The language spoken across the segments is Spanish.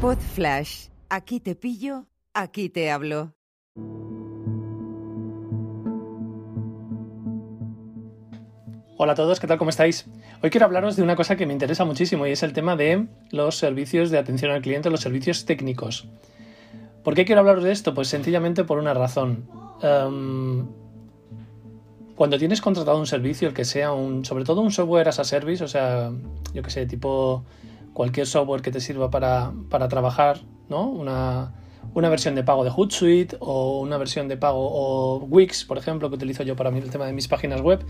Pod Flash. Aquí te pillo, aquí te hablo. Hola a todos, ¿qué tal? ¿Cómo estáis? Hoy quiero hablaros de una cosa que me interesa muchísimo y es el tema de los servicios de atención al cliente, los servicios técnicos. ¿Por qué quiero hablaros de esto? Pues sencillamente por una razón. Em, cuando tienes contratado un servicio, el que sea un, sobre todo un software as a service, o sea, yo que sé, tipo cualquier software que te sirva para, para trabajar, ¿no? Una, una versión de pago de Hootsuite o una versión de pago o Wix, por ejemplo, que utilizo yo para el tema de mis páginas web.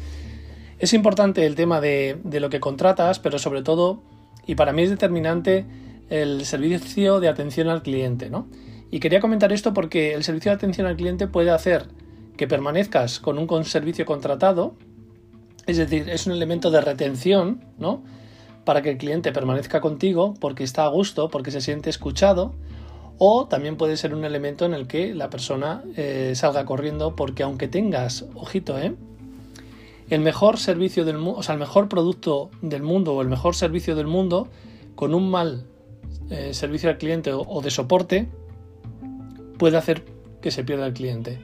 Es importante el tema de, de, lo que contratas, pero sobre todo, y para mí es determinante, el servicio de atención al cliente. ¿no? Y quería comentar esto porque el servicio de atención al cliente puede hacer que permanezcas con un servicio contratado, es decir, es un elemento de retención, ¿no? Para que el cliente permanezca contigo porque está a gusto, porque se siente escuchado, o también puede ser un elemento en el que la persona eh, salga corriendo porque aunque tengas, ojito, ¿eh? el mejor servicio del mundo, o sea, el mejor producto del mundo o el mejor servicio del mundo, con un mal eh, servicio al cliente o, o, de soporte, puede hacer que se pierda el cliente.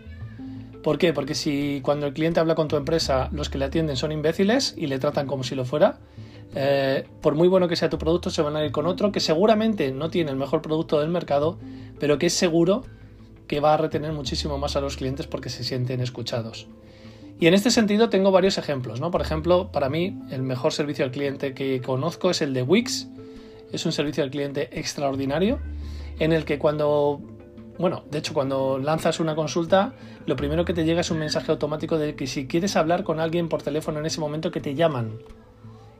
¿Por qué? Porque si cuando el cliente habla con tu empresa, los que le atienden son imbéciles y le tratan como si lo fuera, eh, por muy bueno que sea tu producto, se van a ir con otro que seguramente no tiene el mejor producto del mercado, pero que es seguro que va a retener muchísimo más a los clientes porque se sienten escuchados. Y en este sentido tengo varios ejemplos, ¿no? Por ejemplo, para mí el mejor servicio al cliente que conozco es el de Wix. Es un servicio al cliente extraordinario en el que cuando, bueno, de hecho cuando lanzas una consulta, lo primero que te llega es un mensaje automático de que si quieres hablar con alguien por teléfono en ese momento que te llaman.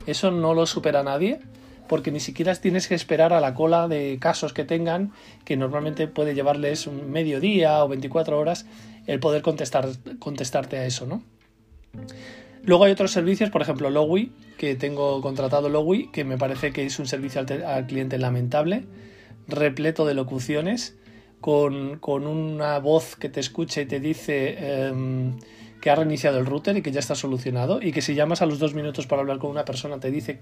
Eso no lo supera nadie porque ni siquiera tienes que esperar a la cola de casos que tengan, que normalmente puede llevarles un medio día o 24 horas el poder contestar, contestarte a eso, ¿no? Luego hay otros servicios, por ejemplo Lowy, que tengo contratado Lowy, que me parece que es un servicio al, cliente lamentable, repleto de locuciones, con, con, una voz que te escucha y te dice eh, que ha reiniciado el router y que ya está solucionado, y que si llamas a los dos minutos para hablar con una persona te dice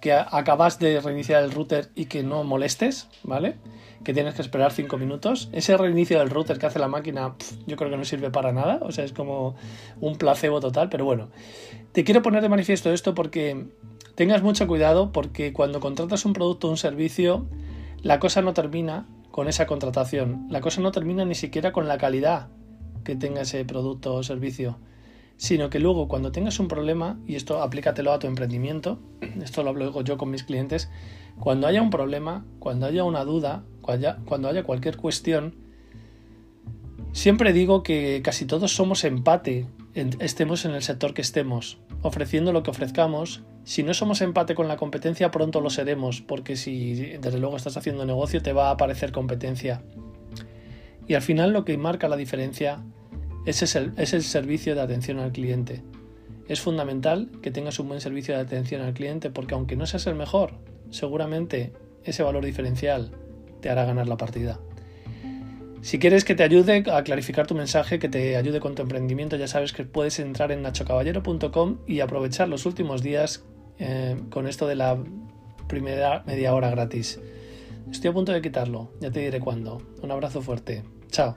que acabas de reiniciar el router y que no molestes, ¿vale? Que tienes que esperar 5 minutos. Ese reinicio del router que hace la máquina, yo creo que no sirve para nada, o sea, es como un placebo total, pero bueno. Te quiero poner de manifiesto esto porque tengas mucho cuidado porque cuando contratas un producto o un servicio, la cosa no termina con esa contratación. La cosa no termina ni siquiera con la calidad que tenga ese producto o servicio sino que luego cuando tengas un problema, y esto aplícatelo a tu emprendimiento, esto lo hablo yo con mis clientes, cuando haya un problema, cuando haya una duda, cuando haya, cualquier cuestión, siempre digo que casi todos somos empate, estemos en el sector que estemos, ofreciendo lo que ofrezcamos. Si no somos empate con la competencia, pronto lo seremos, porque si desde luego estás haciendo negocio, te va a aparecer competencia. Y al final lo que marca la diferencia ese es el, servicio de atención al cliente. Es fundamental que tengas un buen servicio de atención al cliente porque aunque no seas el mejor, seguramente ese valor diferencial te hará ganar la partida. Si quieres que te ayude a clarificar tu mensaje, que te ayude con tu emprendimiento, ya sabes que puedes entrar en nachocaballero.com y aprovechar los últimos días eh, con esto de la primera media hora gratis. Estoy a punto de quitarlo, ya te diré cuándo. Un abrazo fuerte. Chao.